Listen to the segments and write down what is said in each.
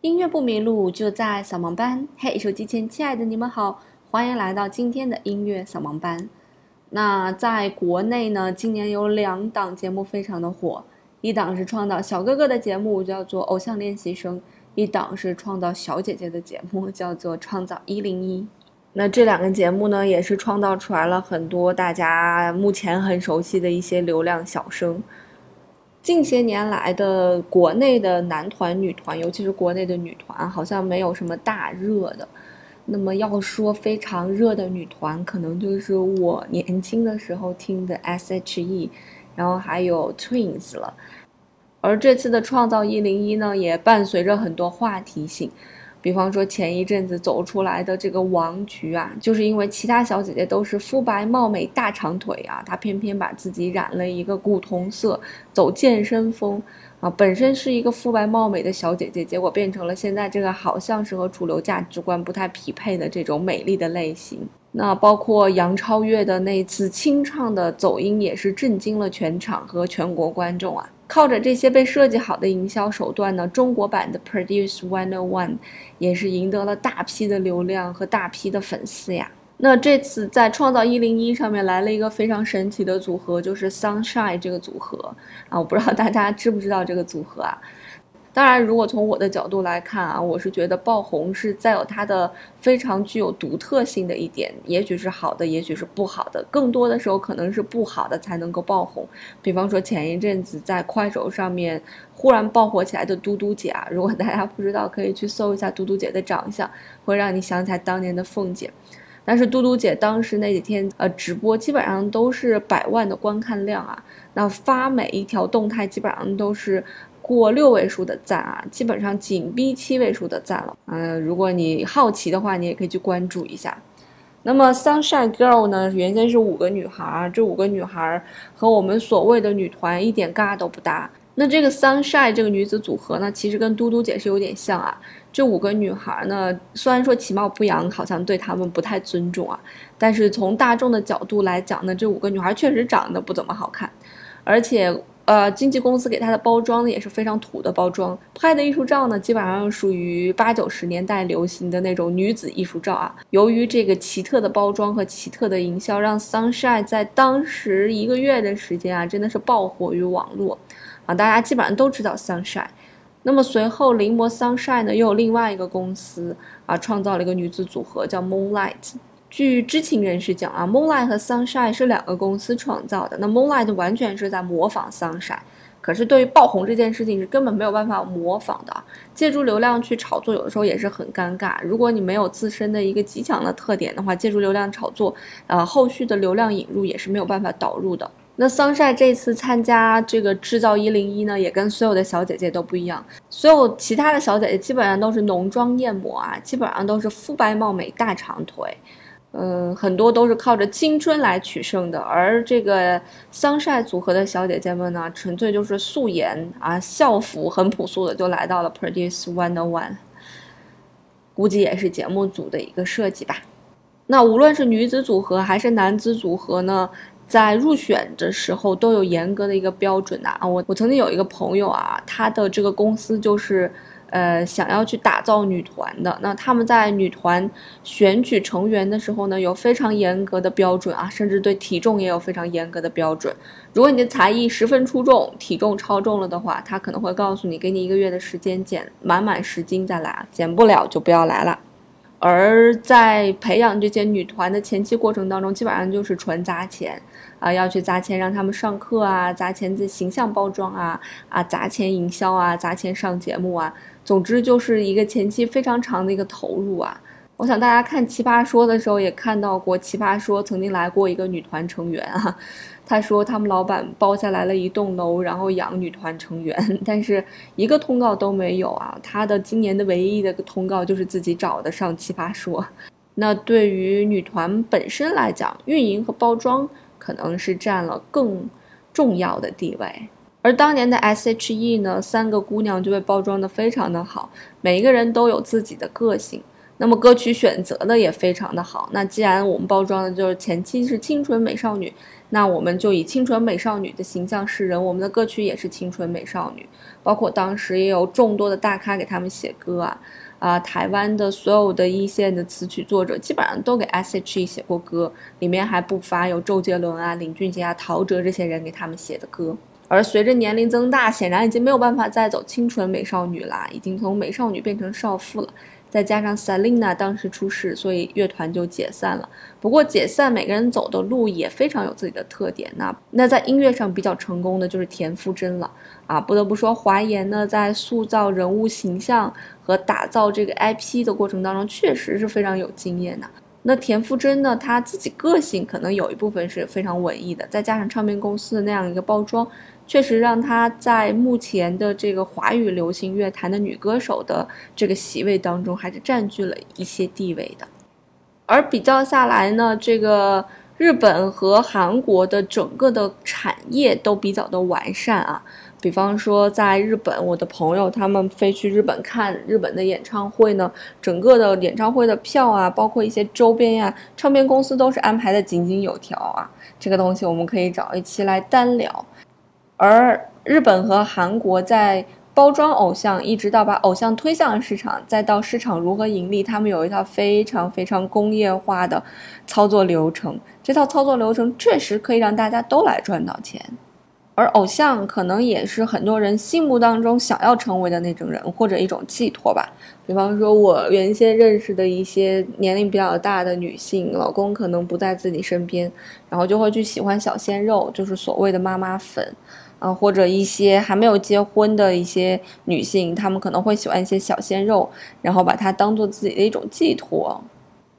音乐不迷路，就在扫盲班。嘿，手机前亲爱的你们好，欢迎来到今天的音乐扫盲班。那在国内呢，今年有两档节目非常的火，一档是创造小哥哥的节目，叫做《偶像练习生》；一档是创造小姐姐的节目，叫做《创造一零一》。那这两个节目呢，也是创造出来了很多大家目前很熟悉的一些流量小生。近些年来的国内的男团、女团，尤其是国内的女团，好像没有什么大热的。那么要说非常热的女团，可能就是我年轻的时候听的 S.H.E，然后还有 Twins 了。而这次的创造一零一呢，也伴随着很多话题性。比方说前一阵子走出来的这个王菊啊，就是因为其他小姐姐都是肤白貌美大长腿啊，她偏偏把自己染了一个古铜色，走健身风啊，本身是一个肤白貌美的小姐姐，结果变成了现在这个好像是和主流价值观不太匹配的这种美丽的类型。那包括杨超越的那次清唱的走音，也是震惊了全场和全国观众啊。靠着这些被设计好的营销手段呢，中国版的 Produce One o One 也是赢得了大批的流量和大批的粉丝呀。那这次在创造一零一上面来了一个非常神奇的组合，就是 Sunshine 这个组合啊，我不知道大家知不知道这个组合啊。当然，如果从我的角度来看啊，我是觉得爆红是再有它的非常具有独特性的一点，也许是好的，也许是不好的，更多的时候可能是不好的才能够爆红。比方说前一阵子在快手上面忽然爆火起来的嘟嘟姐啊，如果大家不知道，可以去搜一下嘟嘟姐的长相，会让你想起来当年的凤姐。但是嘟嘟姐当时那几天呃直播基本上都是百万的观看量啊，那发每一条动态基本上都是。过六位数的赞啊，基本上紧逼七位数的赞了。嗯，如果你好奇的话，你也可以去关注一下。那么 Sunshine Girl 呢，原先是五个女孩，这五个女孩和我们所谓的女团一点嘎都不搭。那这个 Sunshine 这个女子组合呢，其实跟嘟嘟姐是有点像啊。这五个女孩呢，虽然说其貌不扬，好像对她们不太尊重啊，但是从大众的角度来讲呢，这五个女孩确实长得不怎么好看，而且。呃，经纪公司给她的包装呢也是非常土的包装，拍的艺术照呢基本上属于八九十年代流行的那种女子艺术照啊。由于这个奇特的包装和奇特的营销，让 Sunshine 在当时一个月的时间啊，真的是爆火于网络，啊，大家基本上都知道 Sunshine。那么随后，临摹 Sunshine 呢又有另外一个公司啊，创造了一个女子组合叫 Moonlight。据知情人士讲啊，Moonlight 和 Sunshine 是两个公司创造的。那 Moonlight 完全是在模仿 Sunshine，可是对于爆红这件事情是根本没有办法模仿的。借助流量去炒作，有的时候也是很尴尬。如果你没有自身的一个极强的特点的话，借助流量炒作，呃，后续的流量引入也是没有办法导入的。那 Sunshine 这次参加这个制造一零一呢，也跟所有的小姐姐都不一样。所有其他的小姐姐基本上都是浓妆艳抹啊，基本上都是肤白貌美、大长腿。嗯，很多都是靠着青春来取胜的，而这个桑晒组合的小姐姐们呢，纯粹就是素颜啊，校服很朴素的就来到了 Produce One o One，估计也是节目组的一个设计吧。那无论是女子组合还是男子组合呢，在入选的时候都有严格的一个标准的啊。我我曾经有一个朋友啊，他的这个公司就是。呃，想要去打造女团的，那他们在女团选取成员的时候呢，有非常严格的标准啊，甚至对体重也有非常严格的标准。如果你的才艺十分出众，体重超重了的话，他可能会告诉你，给你一个月的时间减满满十斤再来，减不了就不要来了。而在培养这些女团的前期过程当中，基本上就是纯砸钱啊，要去砸钱让他们上课啊，砸钱自形象包装啊，啊，砸钱营销啊，砸钱上节目啊。总之就是一个前期非常长的一个投入啊！我想大家看《奇葩说》的时候也看到过，《奇葩说》曾经来过一个女团成员啊，他说他们老板包下来了一栋楼，然后养女团成员，但是一个通告都没有啊！他的今年的唯一的通告就是自己找的上《奇葩说》。那对于女团本身来讲，运营和包装可能是占了更重要的地位。而当年的 S.H.E 呢，三个姑娘就被包装的非常的好，每一个人都有自己的个性，那么歌曲选择的也非常的好。那既然我们包装的就是前期是清纯美少女，那我们就以清纯美少女的形象示人，我们的歌曲也是清纯美少女，包括当时也有众多的大咖给他们写歌啊。啊，台湾的所有的一线的词曲作者基本上都给 S.H.E 写过歌，里面还不乏有周杰伦啊、林俊杰啊、陶喆这些人给他们写的歌。而随着年龄增大，显然已经没有办法再走清纯美少女啦，已经从美少女变成少妇了。再加上 Selina 当时出事，所以乐团就解散了。不过解散，每个人走的路也非常有自己的特点。那那在音乐上比较成功的就是田馥甄了啊！不得不说，华研呢在塑造人物形象和打造这个 IP 的过程当中，确实是非常有经验的。那田馥甄呢，她自己个性可能有一部分是非常文艺的，再加上唱片公司的那样一个包装。确实让她在目前的这个华语流行乐坛的女歌手的这个席位当中，还是占据了一些地位的。而比较下来呢，这个日本和韩国的整个的产业都比较的完善啊。比方说，在日本，我的朋友他们飞去日本看日本的演唱会呢，整个的演唱会的票啊，包括一些周边呀，唱片公司都是安排的井井有条啊。这个东西我们可以找一期来单聊。而日本和韩国在包装偶像，一直到把偶像推向市场，再到市场如何盈利，他们有一套非常非常工业化的操作流程。这套操作流程确实可以让大家都来赚到钱。而偶像可能也是很多人心目当中想要成为的那种人，或者一种寄托吧。比方说，我原先认识的一些年龄比较大的女性，老公可能不在自己身边，然后就会去喜欢小鲜肉，就是所谓的妈妈粉。啊，或者一些还没有结婚的一些女性，她们可能会喜欢一些小鲜肉，然后把它当做自己的一种寄托。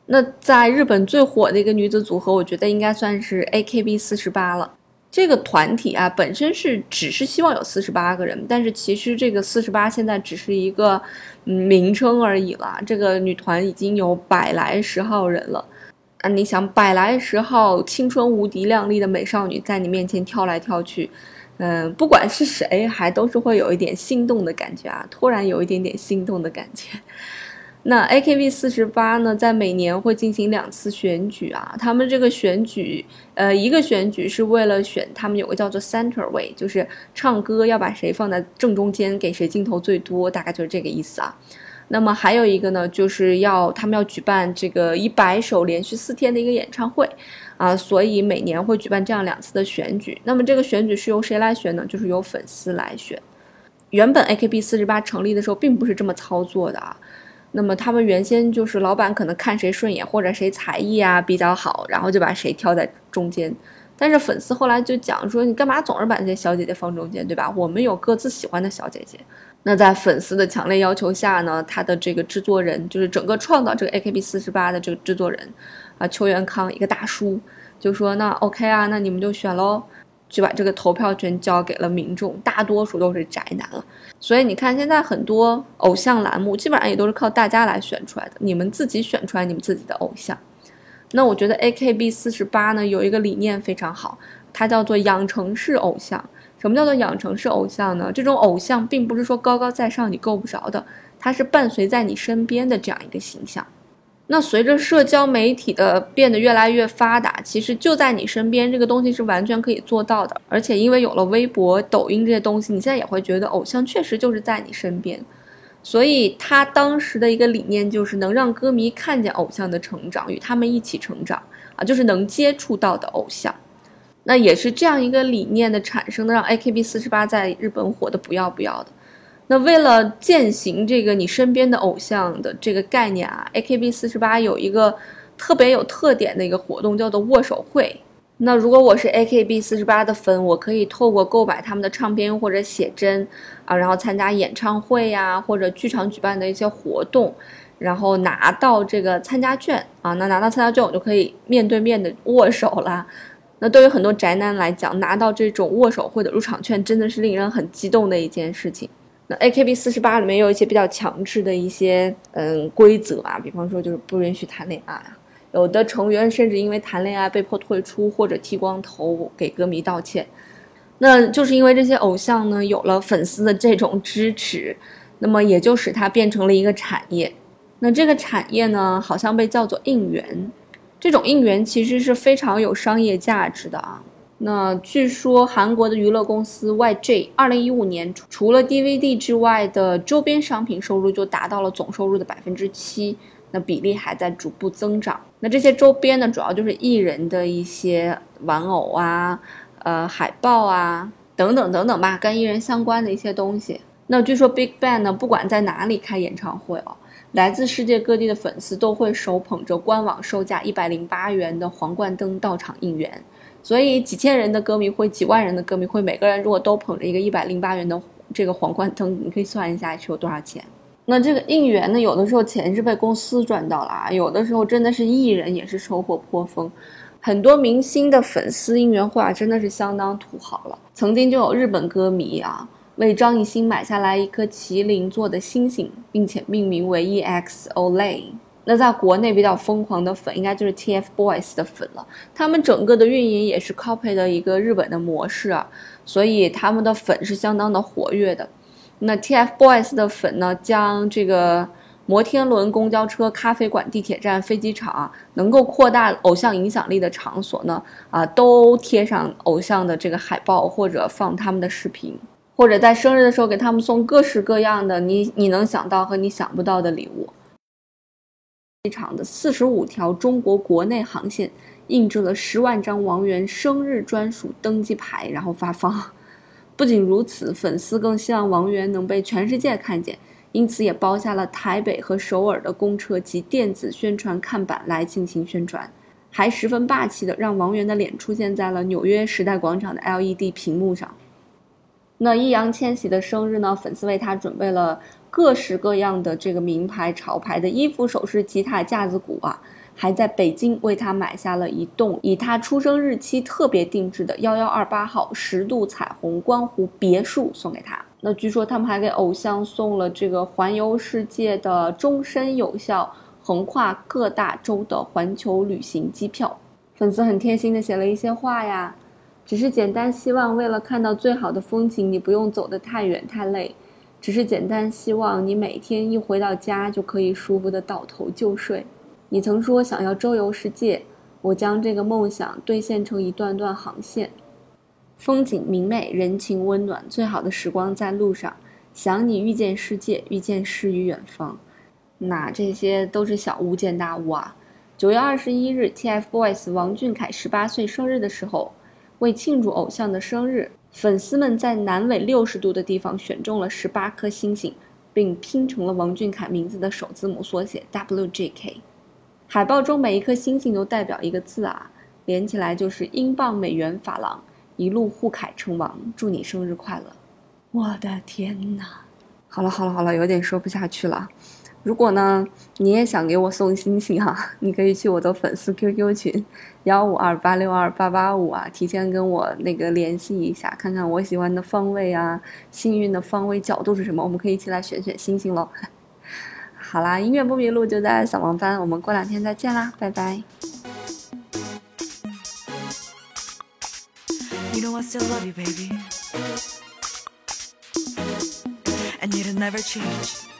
那在日本最火的一个女子组合，我觉得应该算是 A.K.B. 四十八了。这个团体啊，本身是只是希望有四十八个人，但是其实这个四十八现在只是一个名称而已了。这个女团已经有百来十号人了。啊，你想百来十号青春无敌、靓丽的美少女在你面前跳来跳去。嗯，不管是谁，还都是会有一点心动的感觉啊，突然有一点点心动的感觉。那 AKB 四十八呢，在每年会进行两次选举啊，他们这个选举，呃，一个选举是为了选他们有个叫做 Center 位，就是唱歌要把谁放在正中间，给谁镜头最多，大概就是这个意思啊。那么还有一个呢，就是要他们要举办这个一百首连续四天的一个演唱会。啊，所以每年会举办这样两次的选举。那么这个选举是由谁来选呢？就是由粉丝来选。原本 AKB 四十八成立的时候并不是这么操作的啊。那么他们原先就是老板可能看谁顺眼，或者谁才艺啊比较好，然后就把谁挑在中间。但是粉丝后来就讲说，你干嘛总是把那些小姐姐放中间，对吧？我们有各自喜欢的小姐姐。那在粉丝的强烈要求下呢，他的这个制作人就是整个创造这个 AKB 四十八的这个制作人。啊，邱元康一个大叔就说：“那 OK 啊，那你们就选喽，就把这个投票权交给了民众，大多数都是宅男了。所以你看，现在很多偶像栏目基本上也都是靠大家来选出来的，你们自己选出来你们自己的偶像。那我觉得 AKB 四十八呢有一个理念非常好，它叫做养成式偶像。什么叫做养成式偶像呢？这种偶像并不是说高高在上你够不着的，它是伴随在你身边的这样一个形象。”那随着社交媒体的变得越来越发达，其实就在你身边，这个东西是完全可以做到的。而且因为有了微博、抖音这些东西，你现在也会觉得偶像确实就是在你身边。所以他当时的一个理念就是能让歌迷看见偶像的成长，与他们一起成长啊，就是能接触到的偶像。那也是这样一个理念的产生的，让 AKB 四十八在日本火的不要不要的。那为了践行这个你身边的偶像的这个概念啊，AKB 四十八有一个特别有特点的一个活动，叫做握手会。那如果我是 AKB 四十八的粉，我可以透过购买他们的唱片或者写真啊，然后参加演唱会呀，或者剧场举办的一些活动，然后拿到这个参加券啊。那拿到参加券，我就可以面对面的握手了。那对于很多宅男来讲，拿到这种握手会的入场券，真的是令人很激动的一件事情。那 AKB 四十八里面也有一些比较强制的一些嗯规则啊，比方说就是不允许谈恋爱啊，有的成员甚至因为谈恋爱被迫退出或者剃光头给歌迷道歉。那就是因为这些偶像呢有了粉丝的这种支持，那么也就使它变成了一个产业。那这个产业呢好像被叫做应援，这种应援其实是非常有商业价值的啊。那据说韩国的娱乐公司 YG 二零一五年除了 DVD 之外的周边商品收入就达到了总收入的百分之七，那比例还在逐步增长。那这些周边呢，主要就是艺人的一些玩偶啊、呃海报啊等等等等吧，跟艺人相关的一些东西。那据说 Big Bang 呢，不管在哪里开演唱会哦，来自世界各地的粉丝都会手捧着官网售价一百零八元的皇冠灯到场应援。所以几千人的歌迷会，几万人的歌迷会，每个人如果都捧着一个一百零八元的这个皇冠灯，你可以算一下是有多少钱。那这个应援呢，有的时候钱是被公司赚到了啊，有的时候真的是艺人也是收获颇丰。很多明星的粉丝应援会啊，真的是相当土豪了。曾经就有日本歌迷啊，为张艺兴买下来一颗麒麟座的星星，并且命名为 EXO-LAY。那在国内比较疯狂的粉，应该就是 TFBOYS 的粉了。他们整个的运营也是 copy 的一个日本的模式啊，所以他们的粉是相当的活跃的。那 TFBOYS 的粉呢，将这个摩天轮、公交车、咖啡馆、地铁站、飞机场能够扩大偶像影响力的场所呢，啊，都贴上偶像的这个海报，或者放他们的视频，或者在生日的时候给他们送各式各样的你你能想到和你想不到的礼物。机场的四十五条中国国内航线印制了十万张王源生日专属登机牌，然后发放。不仅如此，粉丝更希望王源能被全世界看见，因此也包下了台北和首尔的公车及电子宣传看板来进行宣传，还十分霸气的让王源的脸出现在了纽约时代广场的 LED 屏幕上。那易烊千玺的生日呢？粉丝为他准备了。各式各样的这个名牌潮牌的衣服、首饰、吉他、架子鼓啊，还在北京为他买下了一栋以他出生日期特别定制的幺幺二八号十度彩虹观湖别墅送给他。那据说他们还给偶像送了这个环游世界的终身有效、横跨各大洲的环球旅行机票。粉丝很贴心的写了一些话呀，只是简单希望为了看到最好的风景，你不用走得太远太累。只是简单希望你每天一回到家就可以舒服的倒头就睡。你曾说想要周游世界，我将这个梦想兑现成一段段航线，风景明媚，人情温暖，最好的时光在路上。想你遇见世界，遇见诗与远方。那这些都是小巫见大巫啊！九月二十一日，TFBOYS 王俊凯十八岁生日的时候，为庆祝偶像的生日。粉丝们在南纬六十度的地方选中了十八颗星星，并拼成了王俊凯名字的首字母缩写 WJK。海报中每一颗星星都代表一个字啊，连起来就是英镑、美元、法郎，一路互凯称王。祝你生日快乐！我的天哪！好了好了好了，有点说不下去了。如果呢，你也想给我送星星哈、你可以去我的粉丝 QQ 群幺五二八六二八八五啊，提前跟我那个联系一下，看看我喜欢的方位啊，幸运的方位角度是什么，我们可以一起来选选星星喽。好啦，音乐不迷路就在小王班，我们过两天再见啦，拜拜。You know still love you, baby. And never change.